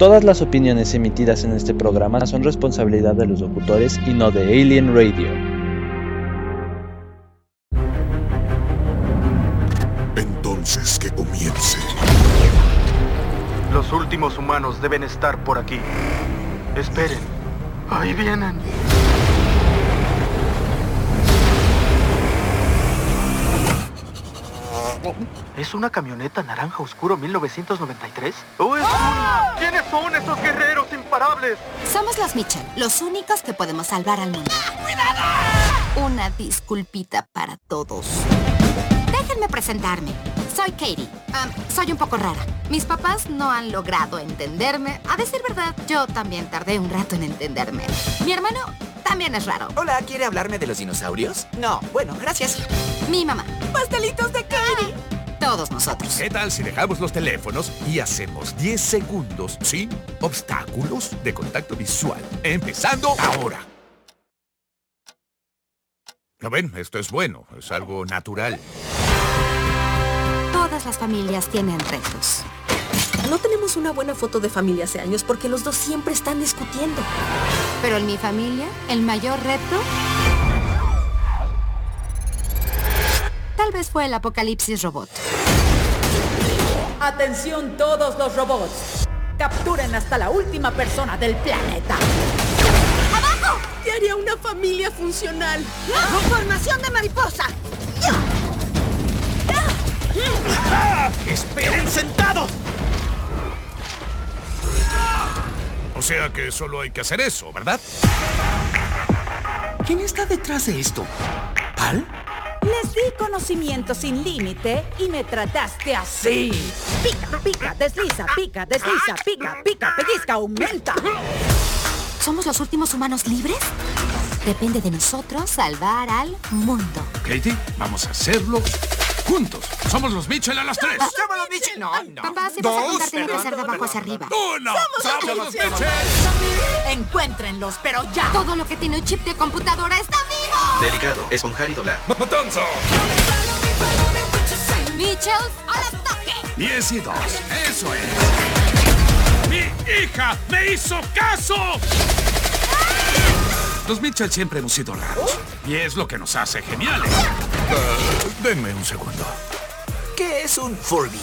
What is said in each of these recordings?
Todas las opiniones emitidas en este programa son responsabilidad de los locutores y no de Alien Radio. Entonces que comience. Los últimos humanos deben estar por aquí. Esperen. Ahí vienen. ¿Es una camioneta naranja oscuro 1993? ¿O es un... ¿Quiénes son esos guerreros imparables? Somos los Mitchell, los únicos que podemos salvar al mundo. ¡Cuidado! Una disculpita para todos. Déjenme presentarme. Soy Katie. Um, soy un poco rara. Mis papás no han logrado entenderme. A decir verdad, yo también tardé un rato en entenderme. Mi hermano también es raro. Hola, ¿quiere hablarme de los dinosaurios? No, bueno, gracias. Mi mamá. ¡Pastelitos de Katie! Todos nosotros. ¿Qué tal si dejamos los teléfonos y hacemos 10 segundos sin obstáculos de contacto visual? Empezando ahora. ¿Lo ven? Esto es bueno, es algo natural. Todas las familias tienen retos. No tenemos una buena foto de familia hace años porque los dos siempre están discutiendo. Pero en mi familia, el mayor reto tal vez fue el apocalipsis robot. Atención todos los robots. Capturen hasta la última persona del planeta. ¡Abajo! ¿Qué haría una familia funcional? ¡Formación de mariposa! ¡Esperen sentados! O sea que solo hay que hacer eso, ¿verdad? ¿Quién está detrás de esto? ¿Pal? Les di conocimiento sin límite y me trataste así. Pica, pica, desliza, pica, desliza, pica, pica, pellizca, aumenta. ¿Somos los últimos humanos libres? Depende de nosotros salvar al mundo. Katie, vamos a hacerlo juntos. Somos los Mitchell a las tres. ¡Somos los Mitchell! No, no. Papá, si vas a contar, tiene que ser de abajo hacia arriba. ¡Uno! ¡Somos los Mitchell! Encuéntrenlos, pero ya. Todo lo que tiene un chip de computadora está vivo. Delicado, esponjar y doblar. ¡Matanza! Mitchell, al ataque. 10 y 2. Eso es. ¡Mi hija me hizo caso! Los Mitchell siempre hemos sido raros. Y es lo que nos hace geniales. Ah, denme un segundo. ¿Qué es un Furby?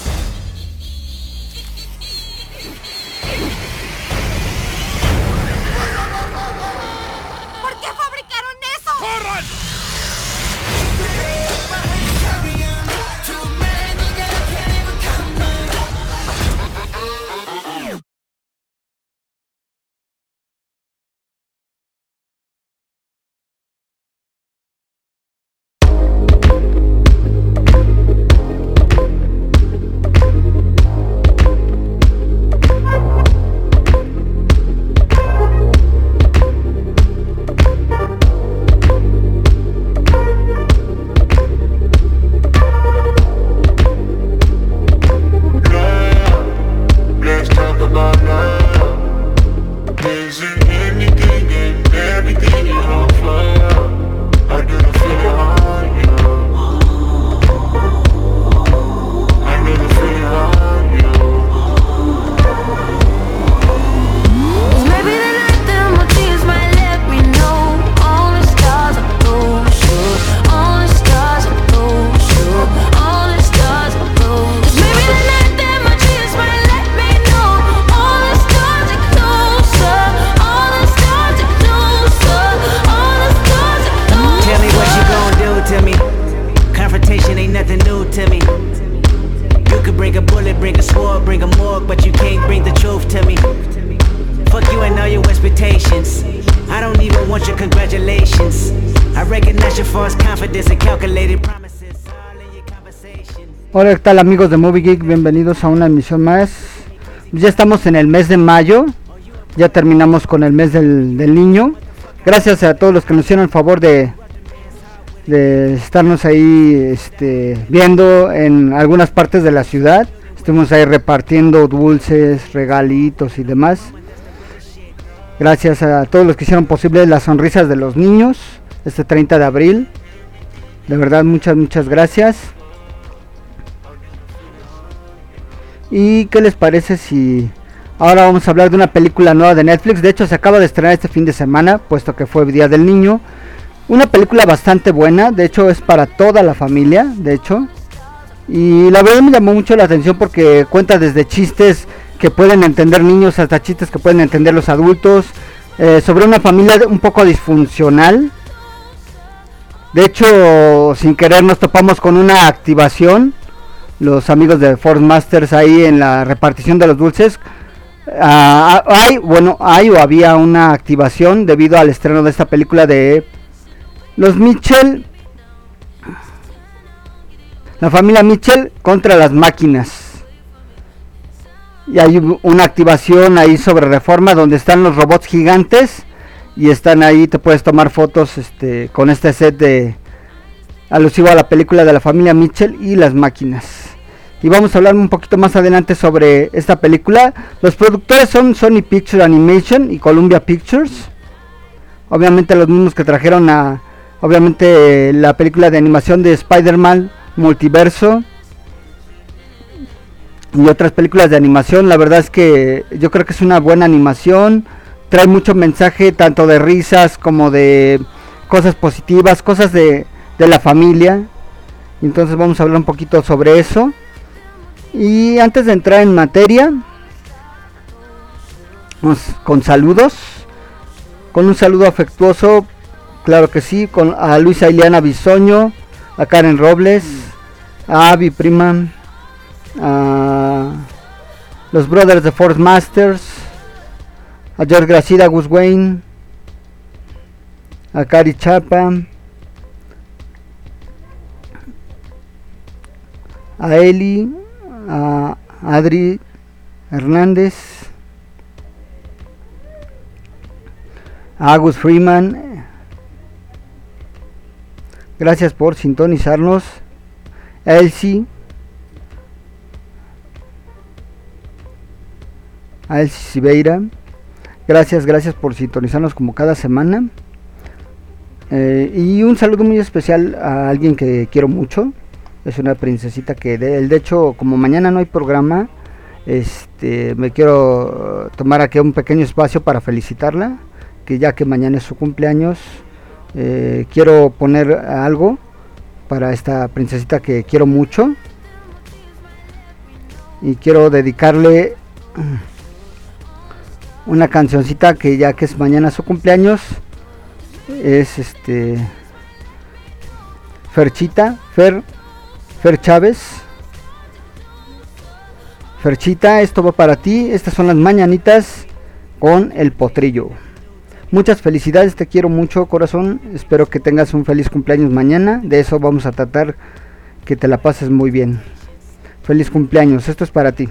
¿Por qué fabricaron eso? ¡Corran! Hola, ¿qué tal amigos de Movie Geek? Bienvenidos a una emisión más. Ya estamos en el mes de mayo. Ya terminamos con el mes del, del niño. Gracias a todos los que nos hicieron el favor de, de estarnos ahí este, viendo en algunas partes de la ciudad. Estuvimos ahí repartiendo dulces, regalitos y demás. Gracias a todos los que hicieron posible las sonrisas de los niños este 30 de abril. De verdad, muchas, muchas gracias. ¿Y qué les parece si Ahora vamos a hablar de una película nueva de Netflix. De hecho, se acaba de estrenar este fin de semana, puesto que fue Día del Niño. Una película bastante buena, de hecho es para toda la familia, de hecho. Y la verdad me llamó mucho la atención porque cuenta desde chistes que pueden entender niños hasta chistes que pueden entender los adultos. eh, sobre una familia un poco disfuncional. De hecho, sin querer nos topamos con una activación. Los amigos de Force Masters ahí en la repartición de los dulces. Ah, hay, bueno, hay o había una activación debido al estreno de esta película de los Mitchell. La familia Mitchell contra las máquinas. Y hay una activación ahí sobre reforma donde están los robots gigantes. Y están ahí, te puedes tomar fotos este, con este set de alusivo a la película de la familia Mitchell y las máquinas. Y vamos a hablar un poquito más adelante sobre esta película. Los productores son Sony Pictures Animation y Columbia Pictures. Obviamente los mismos que trajeron a obviamente la película de animación de Spider-Man Multiverso y otras películas de animación. La verdad es que yo creo que es una buena animación. Trae mucho mensaje tanto de risas como de cosas positivas, cosas de, de la familia. Entonces vamos a hablar un poquito sobre eso. Y antes de entrar en materia, con saludos. Con un saludo afectuoso, claro que sí, con a Luisa Ileana Bisoño, a Karen Robles, a Avi Prima, a los Brothers de Force Masters, a George Gracida, Gus Wayne, a Cari Chapa, a Eli, a Adri Hernández, a Agus Freeman. Gracias por sintonizarnos. Elsie. A Elsie Sibeira. Gracias, gracias por sintonizarnos como cada semana. Eh, y un saludo muy especial a alguien que quiero mucho. Es una princesita que de, de hecho como mañana no hay programa, este me quiero tomar aquí un pequeño espacio para felicitarla, que ya que mañana es su cumpleaños, eh, quiero poner algo para esta princesita que quiero mucho. Y quiero dedicarle una cancioncita que ya que es mañana su cumpleaños es este Ferchita, Fer Fer Chávez. Ferchita, esto va para ti. Estas son las mañanitas con el potrillo. Muchas felicidades, te quiero mucho, corazón. Espero que tengas un feliz cumpleaños mañana. De eso vamos a tratar que te la pases muy bien. Feliz cumpleaños, esto es para ti.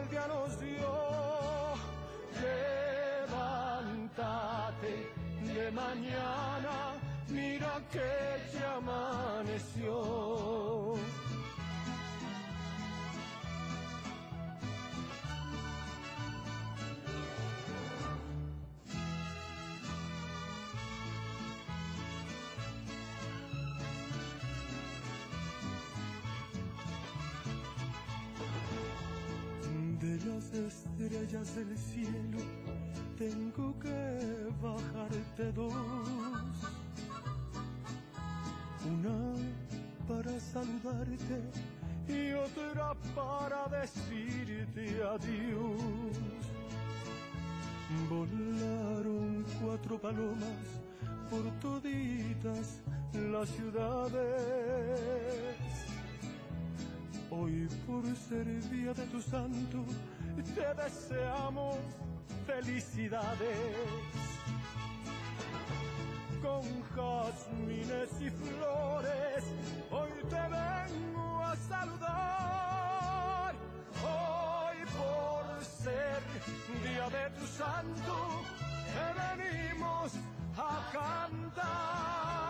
Del día nos dio. Dos. Una para saludarte y otra para decirte adiós. Volaron cuatro palomas por toditas las ciudades. Hoy por ser día de tu santo, te deseamos felicidades. Con jazmines y flores, hoy te vengo a saludar. Hoy por ser día de tu santo, te venimos a cantar.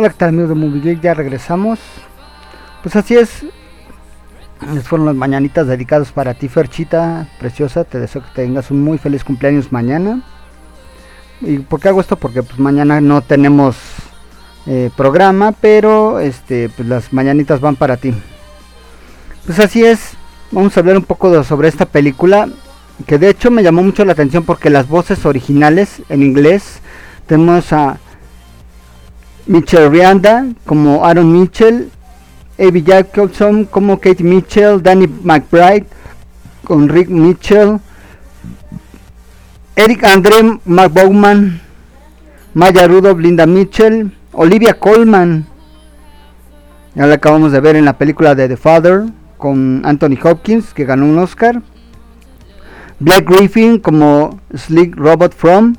Hola, ¿qué tal amigos de Movie Geek? Ya regresamos. Pues así es. Fueron las mañanitas dedicadas para ti, Ferchita, preciosa. Te deseo que tengas un muy feliz cumpleaños mañana. ¿Y por qué hago esto? Porque pues mañana no tenemos eh, programa, pero este, pues las mañanitas van para ti. Pues así es. Vamos a hablar un poco sobre esta película. Que de hecho me llamó mucho la atención porque las voces originales en inglés tenemos a Mitchell Rianda como Aaron Mitchell, Abby Jacobson como Kate Mitchell, Danny McBride con Rick Mitchell, Eric Andre McBowman, Maya Rudolph, Linda Mitchell, Olivia Colman, ya la acabamos de ver en la película de The Father con Anthony Hopkins que ganó un Oscar, Black Griffin como Slick Robot From,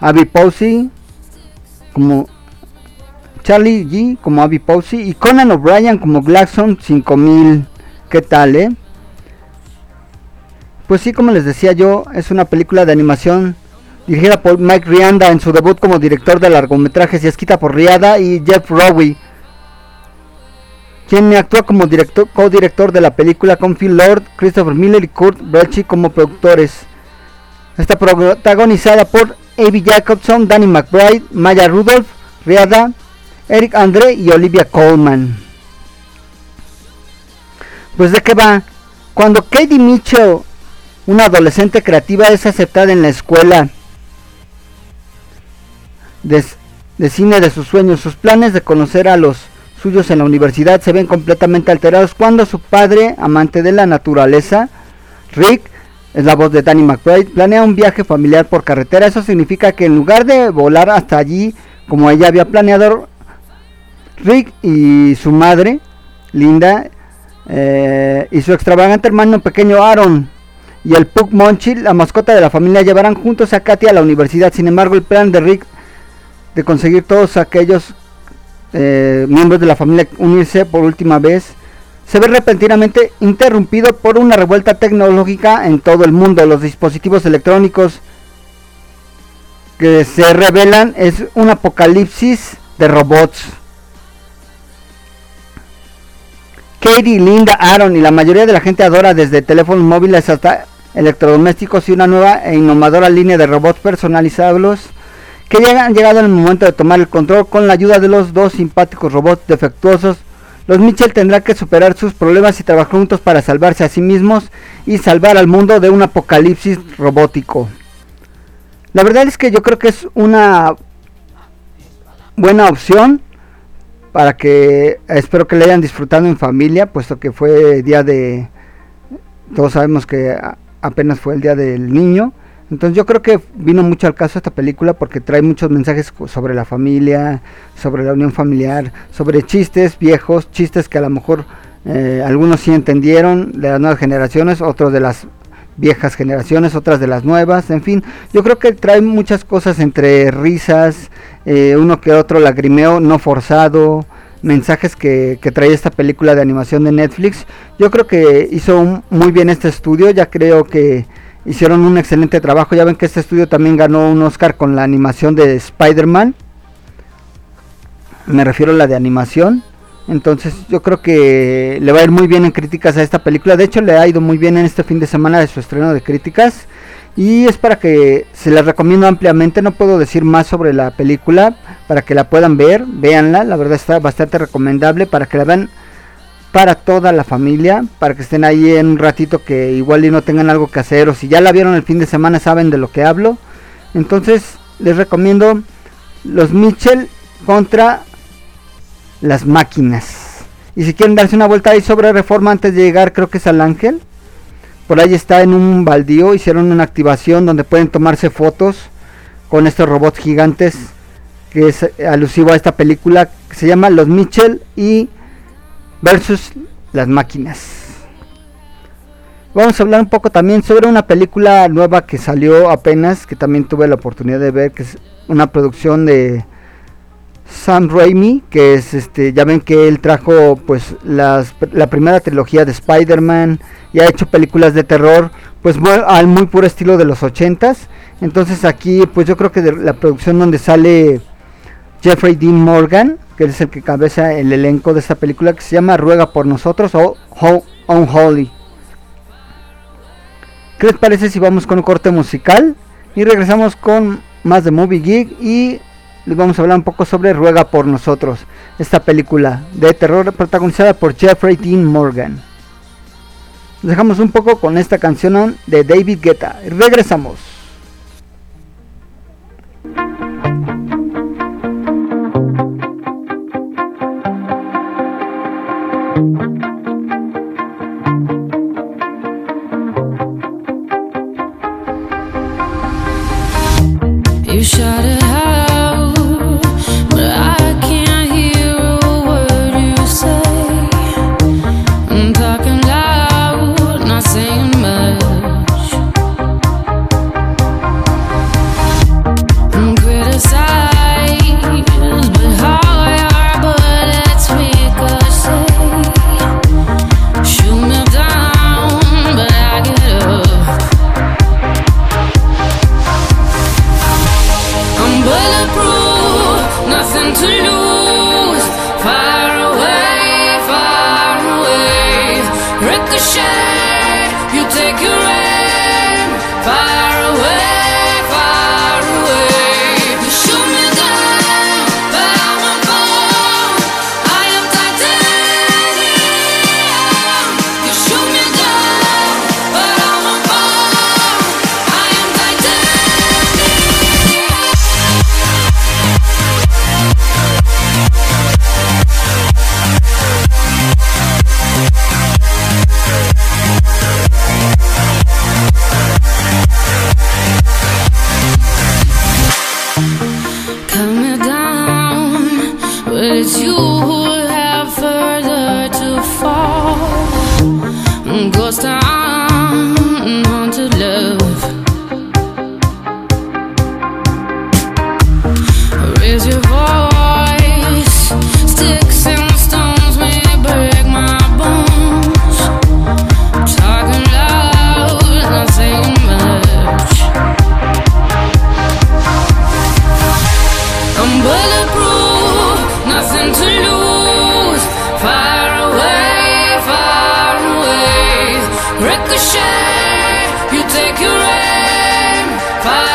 Abby Posey como Charlie G como Abby Posey y Conan O'Brien como Glaxon 5000. ¿Qué tal, eh? Pues sí, como les decía yo, es una película de animación dirigida por Mike Rianda en su debut como director de largometrajes y escrita por Riada y Jeff Rowe, quien actúa como director, co-director de la película con Phil Lord, Christopher Miller y Kurt Belchi como productores. Está protagonizada por Abby Jacobson, Danny McBride, Maya Rudolph, Riada, Eric Andre y Olivia Colman. Pues de qué va? Cuando Katie Mitchell, una adolescente creativa, es aceptada en la escuela de, de cine de sus sueños, sus planes de conocer a los suyos en la universidad se ven completamente alterados cuando su padre, amante de la naturaleza, Rick, es la voz de Danny McBride, planea un viaje familiar por carretera. Eso significa que en lugar de volar hasta allí como ella había planeado, Rick y su madre, Linda, eh, y su extravagante hermano pequeño Aaron y el Pug Monchi, la mascota de la familia, llevarán juntos a Katy a la universidad. Sin embargo, el plan de Rick de conseguir todos aquellos eh, miembros de la familia unirse por última vez se ve repentinamente interrumpido por una revuelta tecnológica en todo el mundo. Los dispositivos electrónicos que se revelan es un apocalipsis de robots. Katie, Linda, Aaron y la mayoría de la gente adora desde teléfonos móviles hasta electrodomésticos y una nueva e innovadora línea de robots personalizables que ya han llegado el momento de tomar el control con la ayuda de los dos simpáticos robots defectuosos. Los Mitchell tendrán que superar sus problemas y trabajar juntos para salvarse a sí mismos y salvar al mundo de un apocalipsis robótico. La verdad es que yo creo que es una buena opción para que espero que le hayan disfrutado en familia, puesto que fue día de todos sabemos que apenas fue el día del niño. Entonces yo creo que vino mucho al caso esta película porque trae muchos mensajes sobre la familia, sobre la unión familiar, sobre chistes viejos, chistes que a lo mejor eh, algunos sí entendieron de las nuevas generaciones, otros de las viejas generaciones, otras de las nuevas, en fin, yo creo que trae muchas cosas entre risas, eh, uno que otro lagrimeo no forzado, mensajes que, que trae esta película de animación de Netflix. Yo creo que hizo muy bien este estudio, ya creo que hicieron un excelente trabajo, ya ven que este estudio también ganó un Oscar con la animación de Spider-Man, me refiero a la de animación. Entonces yo creo que le va a ir muy bien en críticas a esta película. De hecho le ha ido muy bien en este fin de semana de su estreno de críticas. Y es para que se la recomiendo ampliamente. No puedo decir más sobre la película para que la puedan ver. Véanla. La verdad está bastante recomendable para que la vean para toda la familia. Para que estén ahí en un ratito que igual y no tengan algo que hacer. O si ya la vieron el fin de semana saben de lo que hablo. Entonces les recomiendo Los Mitchell contra las máquinas. Y si quieren darse una vuelta ahí sobre reforma antes de llegar, creo que es al ángel. Por ahí está en un baldío. Hicieron una activación donde pueden tomarse fotos con estos robots gigantes. Que es alusivo a esta película que se llama Los Mitchell y versus las máquinas. Vamos a hablar un poco también sobre una película nueva que salió apenas, que también tuve la oportunidad de ver, que es una producción de Sam Raimi, que es este, ya ven que él trajo pues las, la primera trilogía de Spider-Man y ha hecho películas de terror pues al muy puro estilo de los 80s. Entonces aquí pues yo creo que de la producción donde sale Jeffrey Dean Morgan, que es el que cabeza el elenco de esta película que se llama Ruega por nosotros o Ho- Unholy. ¿Qué les parece si vamos con un corte musical? Y regresamos con más de Movie Geek y les vamos a hablar un poco sobre Ruega por nosotros, esta película de terror protagonizada por Jeffrey Dean Morgan. Nos dejamos un poco con esta canción de David Guetta. Regresamos. shot it. Ricochet, you take your aim. Bye.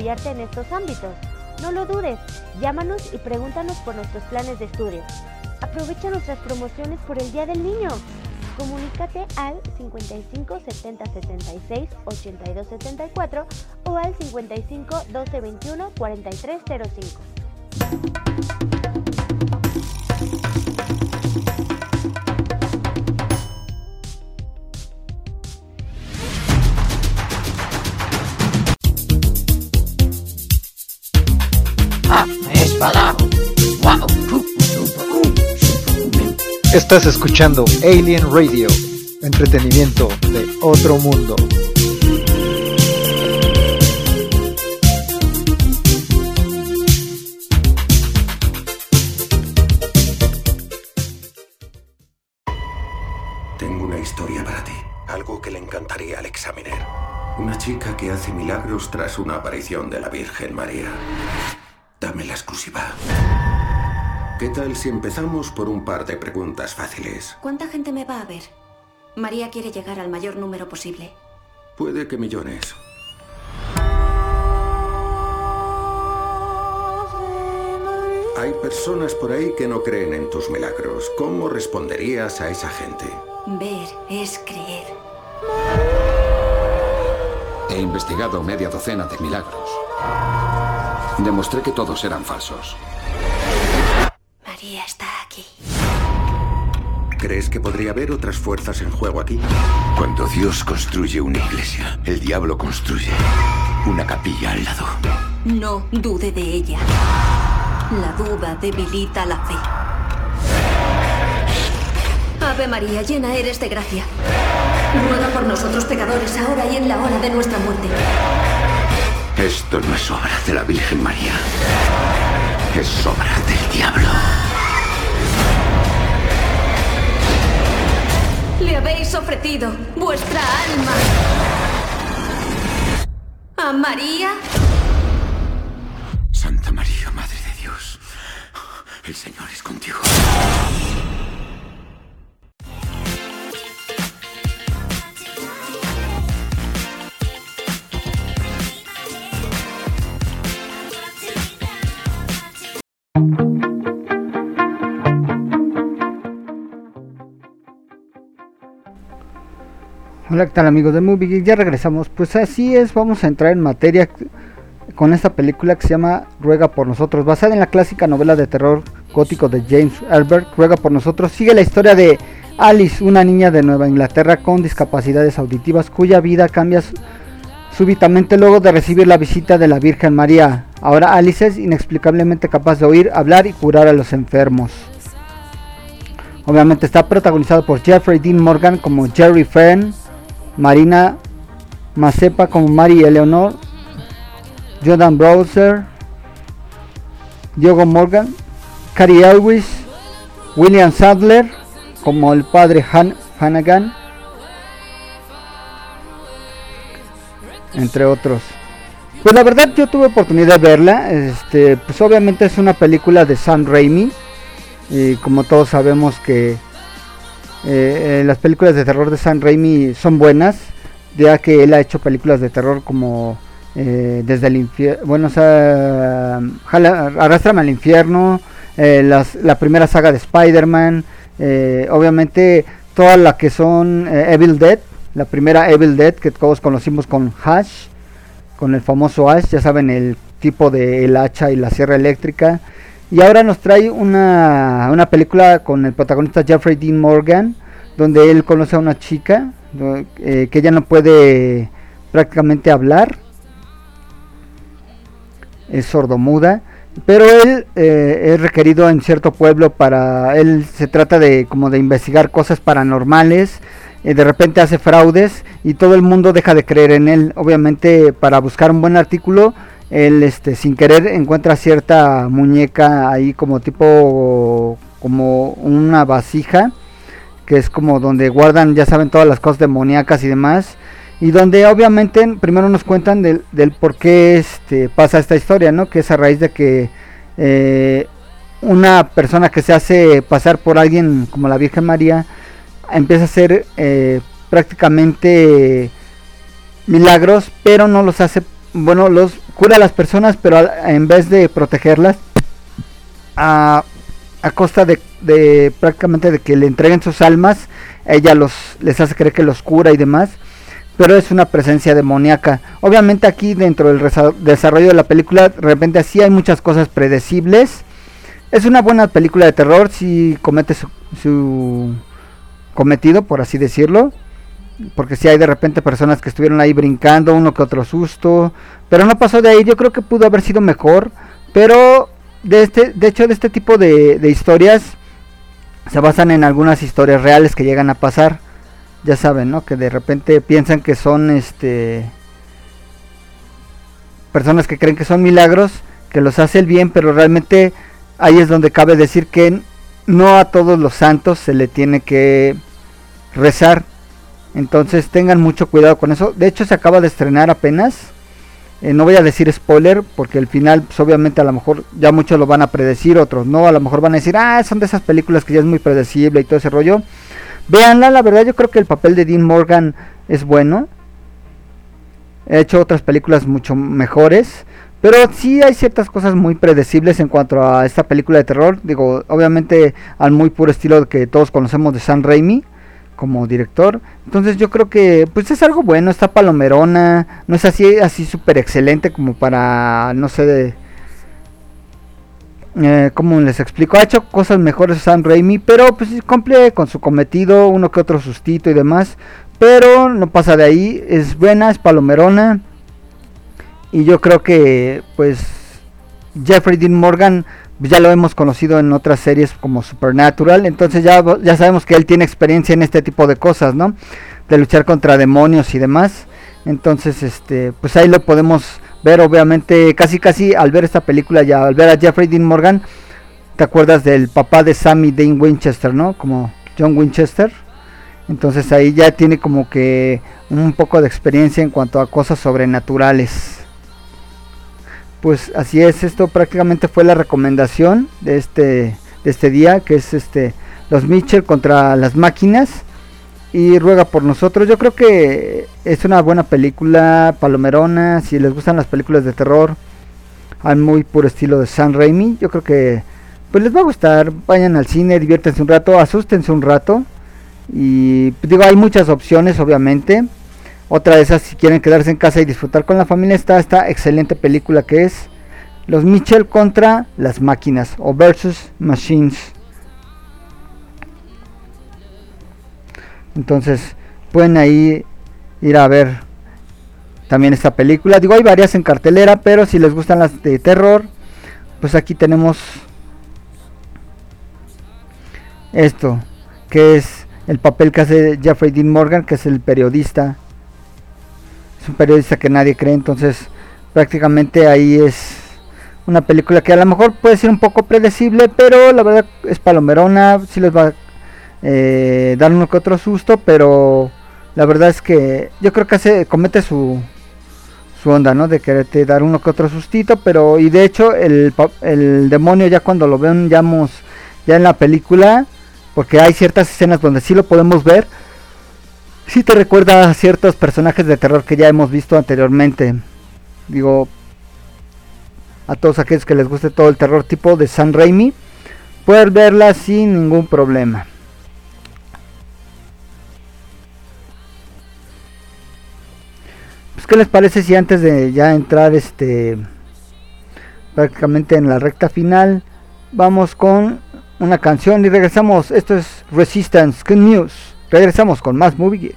Apoyarte en estos ámbitos. No lo dudes, llámanos y pregúntanos por nuestros planes de estudio. Aprovecha nuestras promociones por el Día del Niño. Comunícate al 55 70 76 82 74 o al 55 12 21 43 05. Estás escuchando Alien Radio, entretenimiento de otro mundo. Tengo una historia para ti. Algo que le encantaría al examiner. Una chica que hace milagros tras una aparición de la Virgen María. Dame la exclusiva. ¿Qué tal si empezamos por un par de preguntas fáciles? ¿Cuánta gente me va a ver? María quiere llegar al mayor número posible. Puede que millones. Hay personas por ahí que no creen en tus milagros. ¿Cómo responderías a esa gente? Ver es creer. He investigado media docena de milagros. Demostré que todos eran falsos. Está aquí. ¿Crees que podría haber otras fuerzas en juego aquí? Cuando Dios construye una iglesia, el diablo construye una capilla al lado. No dude de ella. La duda debilita la fe. Ave María, llena eres de gracia. Ruega por nosotros pecadores, ahora y en la hora de nuestra muerte. Esto no es obra de la Virgen María. Es obra del diablo. Habéis ofrecido vuestra alma. ¿A María? Santa María, Madre de Dios, el Señor es contigo. Hola, ¿qué tal amigos de Movie Geek? Ya regresamos. Pues así es, vamos a entrar en materia con esta película que se llama Ruega por nosotros, basada en la clásica novela de terror gótico de James Albert. Ruega por nosotros sigue la historia de Alice, una niña de Nueva Inglaterra con discapacidades auditivas cuya vida cambia súbitamente luego de recibir la visita de la Virgen María. Ahora Alice es inexplicablemente capaz de oír, hablar y curar a los enfermos. Obviamente está protagonizado por Jeffrey Dean Morgan como Jerry Fern, Marina Mazepa como Mary Eleanor, Jordan Browser, Diogo Morgan, Cary Elwes, William Sadler como el padre Han entre otros. Pues la verdad yo tuve oportunidad de verla, este, pues obviamente es una película de Sam Raimi y como todos sabemos que eh, eh, las películas de terror de Sam Raimi son buenas, ya que él ha hecho películas de terror como eh, desde el infierno, bueno, o sea, Arrástrame al infierno, las- la primera saga de Spider-Man, obviamente todas las que son Evil Dead, la primera Evil Dead que todos conocimos con Hash, con el famoso Ash, ya saben el tipo de el hacha y la sierra eléctrica. Y ahora nos trae una, una película con el protagonista Jeffrey Dean Morgan, donde él conoce a una chica eh, que ya no puede prácticamente hablar, es sordomuda, pero él eh, es requerido en cierto pueblo para, él se trata de como de investigar cosas paranormales, eh, de repente hace fraudes y todo el mundo deja de creer en él, obviamente para buscar un buen artículo, él este sin querer encuentra cierta muñeca ahí como tipo como una vasija que es como donde guardan ya saben todas las cosas demoníacas y demás y donde obviamente primero nos cuentan del, del por qué este, pasa esta historia, ¿no? Que es a raíz de que eh, una persona que se hace pasar por alguien como la Virgen María empieza a hacer eh, prácticamente milagros, pero no los hace, bueno, los cura a las personas, pero en vez de protegerlas, a, costa de, prácticamente de que le entreguen sus almas, ella los les hace creer que los cura y demás pero es una presencia demoníaca. Obviamente aquí dentro del desarrollo de la película, de repente sí hay muchas cosas predecibles. Es una buena película de terror si comete su, su cometido, por así decirlo. Porque si hay de repente personas que estuvieron ahí brincando, uno que otro susto. Pero no pasó de ahí, yo creo que pudo haber sido mejor. Pero de, este, de hecho de este tipo de, de historias se basan en algunas historias reales que llegan a pasar ya saben, ¿no? Que de repente piensan que son este personas que creen que son milagros, que los hace el bien, pero realmente ahí es donde cabe decir que no a todos los santos se le tiene que rezar. Entonces tengan mucho cuidado con eso. De hecho se acaba de estrenar apenas. Eh, no voy a decir spoiler porque el final pues, obviamente a lo mejor ya muchos lo van a predecir, otros no, a lo mejor van a decir, ah, son de esas películas que ya es muy predecible y todo ese rollo. Véanla, la verdad yo creo que el papel de Dean Morgan es bueno. He hecho otras películas mucho mejores. Pero sí hay ciertas cosas muy predecibles en cuanto a esta película de terror. Digo, obviamente al muy puro estilo que todos conocemos de Sam Raimi como director. Entonces yo creo que pues es algo bueno, está palomerona, no es así así súper excelente como para no sé de eh, ¿cómo les explico? Ha hecho cosas mejores Sam Raimi, pero pues cumple con su cometido, uno que otro sustito y demás, pero no pasa de ahí, es buena, es palomerona y yo creo que pues Jeffrey Dean Morgan ya lo hemos conocido en otras series como Supernatural, entonces ya, ya sabemos que él tiene experiencia en este tipo de cosas, ¿no? De luchar contra demonios y demás. Entonces, este, pues ahí lo podemos ver, obviamente, casi casi al ver esta película ya, al ver a Jeffrey Dean Morgan, te acuerdas del papá de Sammy Dean Winchester, ¿no? Como John Winchester. Entonces ahí ya tiene como que un poco de experiencia en cuanto a cosas sobrenaturales pues así es, esto prácticamente fue la recomendación de este, de este día, que es este los Mitchell contra las máquinas y ruega por nosotros. Yo creo que es una buena película, palomerona, si les gustan las películas de terror, al muy puro estilo de Sam Raimi, yo creo que pues les va a gustar, vayan al cine, diviértanse un rato, asústense un rato y pues, digo, hay muchas opciones obviamente. Otra de esas, si quieren quedarse en casa y disfrutar con la familia, está esta excelente película que es Los Mitchell contra las máquinas o versus machines. Entonces, pueden ahí ir a ver también esta película. Digo, hay varias en cartelera, pero si les gustan las de terror, pues aquí tenemos esto. que es el papel que hace Jeffrey Dean Morgan, que es el periodista. Es un periodista que nadie cree, entonces prácticamente ahí es una película que a lo mejor puede ser un poco predecible, pero la verdad es palomerona, sí les va a eh, dar uno que otro susto, pero la verdad es que yo creo que hace, comete su, su onda, ¿no? De quererte dar uno que otro sustito, pero y de hecho el, el demonio ya cuando lo veamos ya en la película, porque hay ciertas escenas donde sí lo podemos ver, sí te recuerda a ciertos personajes de terror que ya hemos visto anteriormente. Digo, a todos aquellos que les guste todo el terror tipo de San Raimi, pueden verla sin ningún problema. Pues, ¿qué les parece si antes de ya entrar este prácticamente en la recta final vamos con una canción y regresamos? Esto es Resistance Good News. Regresamos con más Movie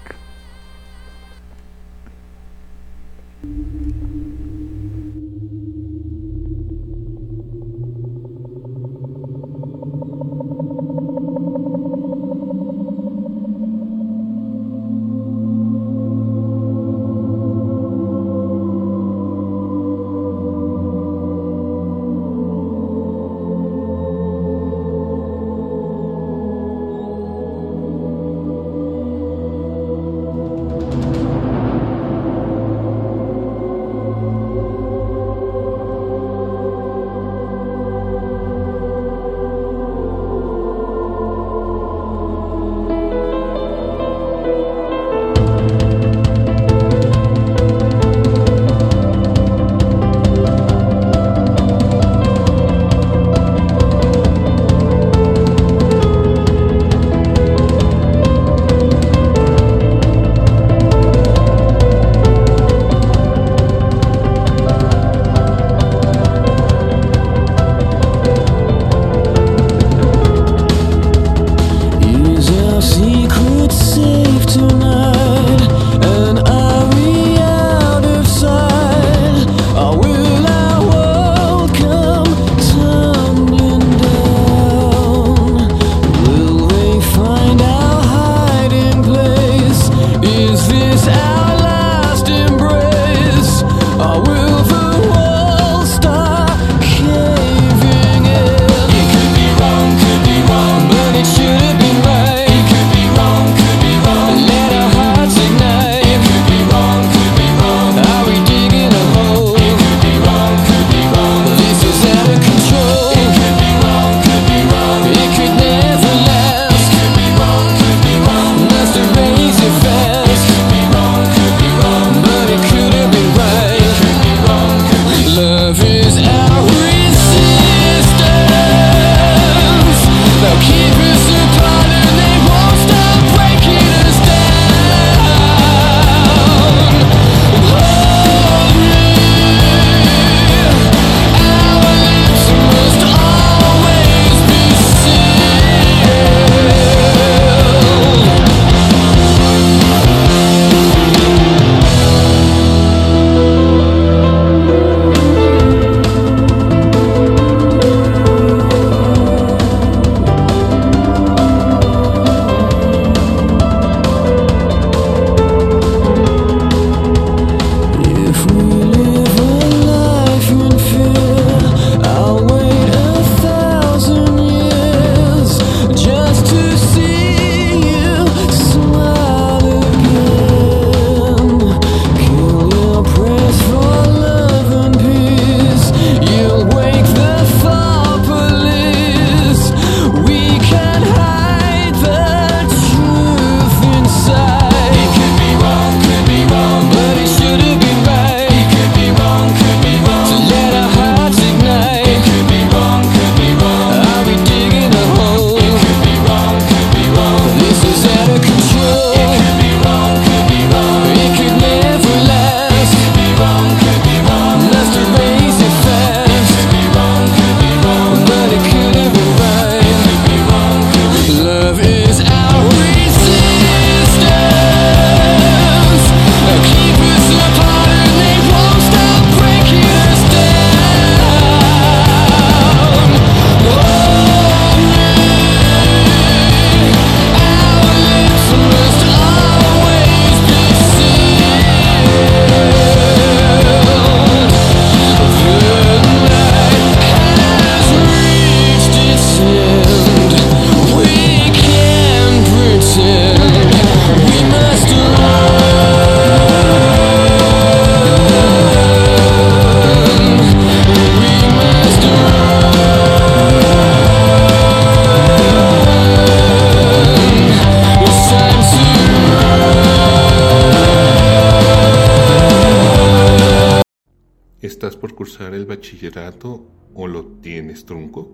lo tienes trunco?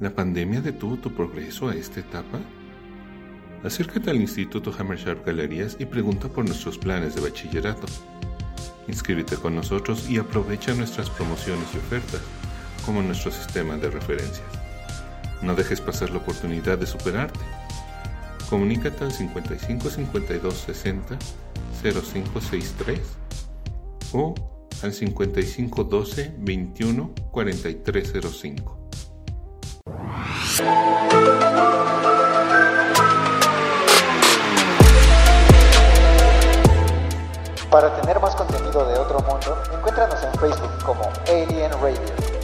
¿La pandemia detuvo tu progreso a esta etapa? Acércate al Instituto Hammersharp Galerías y pregunta por nuestros planes de bachillerato. Inscríbete con nosotros y aprovecha nuestras promociones y ofertas, como nuestro sistema de referencias. No dejes pasar la oportunidad de superarte. Comunícate al 55 52 60 0563 o al 55 12 21 4305. Para tener más contenido de otro mundo, encuéntranos en Facebook como Alien Radio.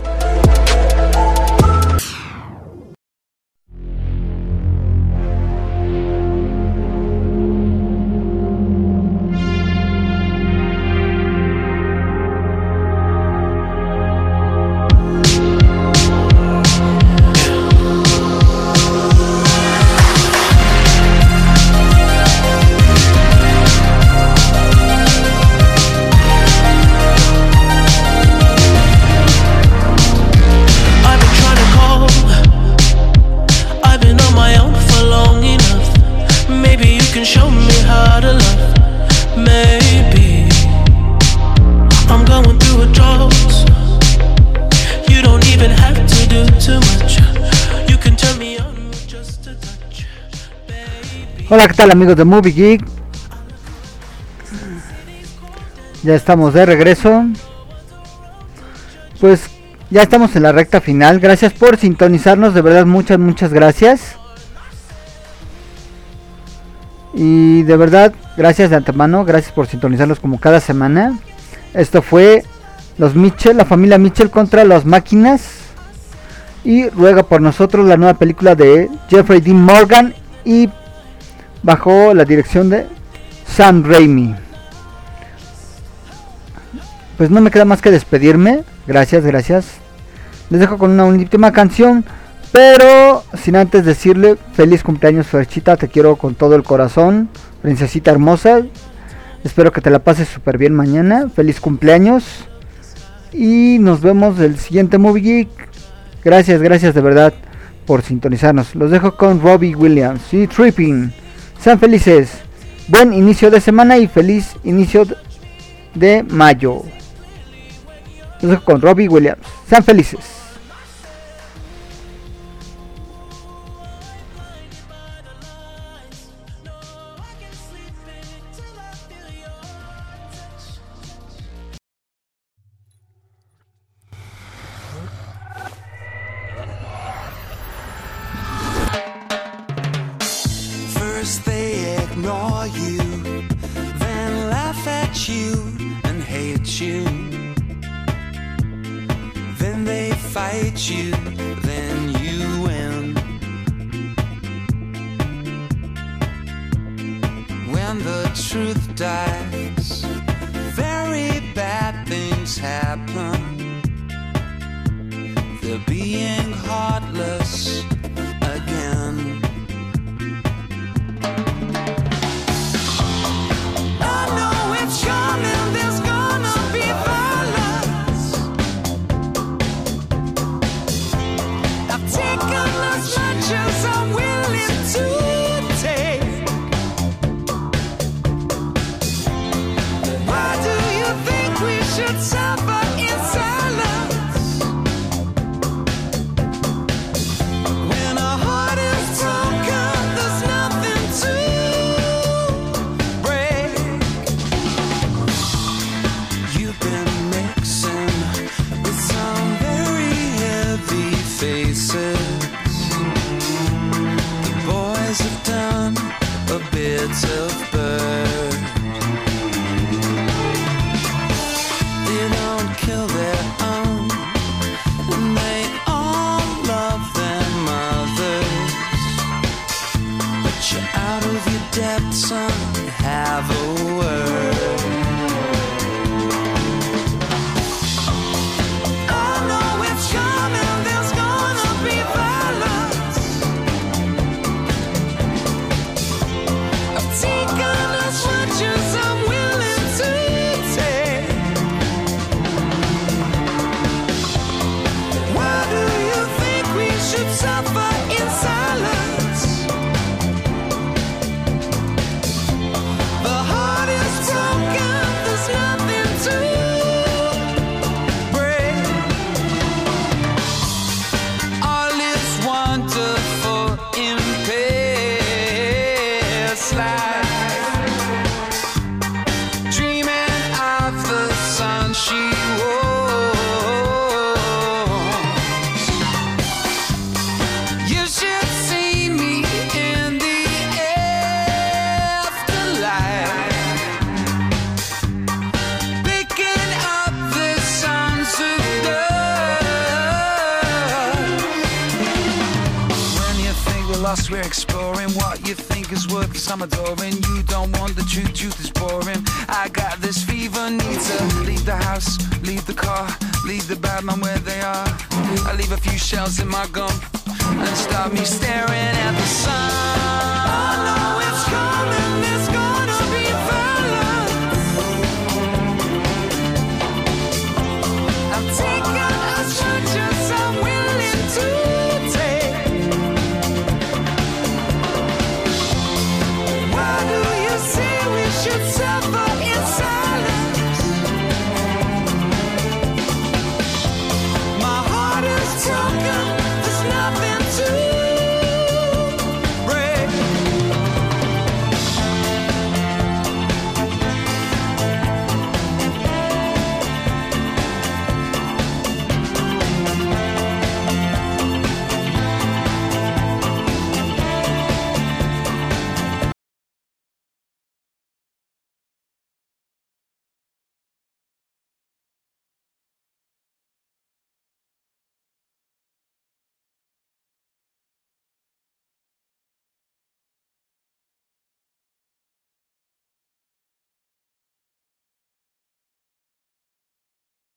Hola, ¿qué tal amigos de Movie Geek? Ya estamos de regreso. Pues ya estamos en la recta final. Gracias por sintonizarnos, de verdad muchas, muchas gracias. Y de verdad, gracias de antemano, gracias por sintonizarnos como cada semana. Esto fue los Mitchell, la familia Mitchell contra las máquinas. Y ruega por nosotros la nueva película de Jeffrey Dean Morgan y bajo la dirección de Sam Raimi. Pues no me queda más que despedirme. Gracias, gracias. Les dejo con una última canción. Pero sin antes decirle feliz cumpleaños Ferchita. Te quiero con todo el corazón. Princesita hermosa. Espero que te la pases súper bien mañana. Feliz cumpleaños. Y nos vemos el siguiente Movie Geek. Gracias, gracias de verdad por sintonizarnos. Los dejo con Robbie Williams y Tripping. Sean felices. Buen inicio de semana y feliz inicio de mayo. Con Robbie Williams. Sean felices. Fight you, then you win. When the truth dies, sun. We're exploring what you think is worth some adoring. You don't want the truth, truth is boring. I got this fever, need to leave the house, leave the car, leave the bad man where they are. I leave a few shells in my gum and start me staring at the sun.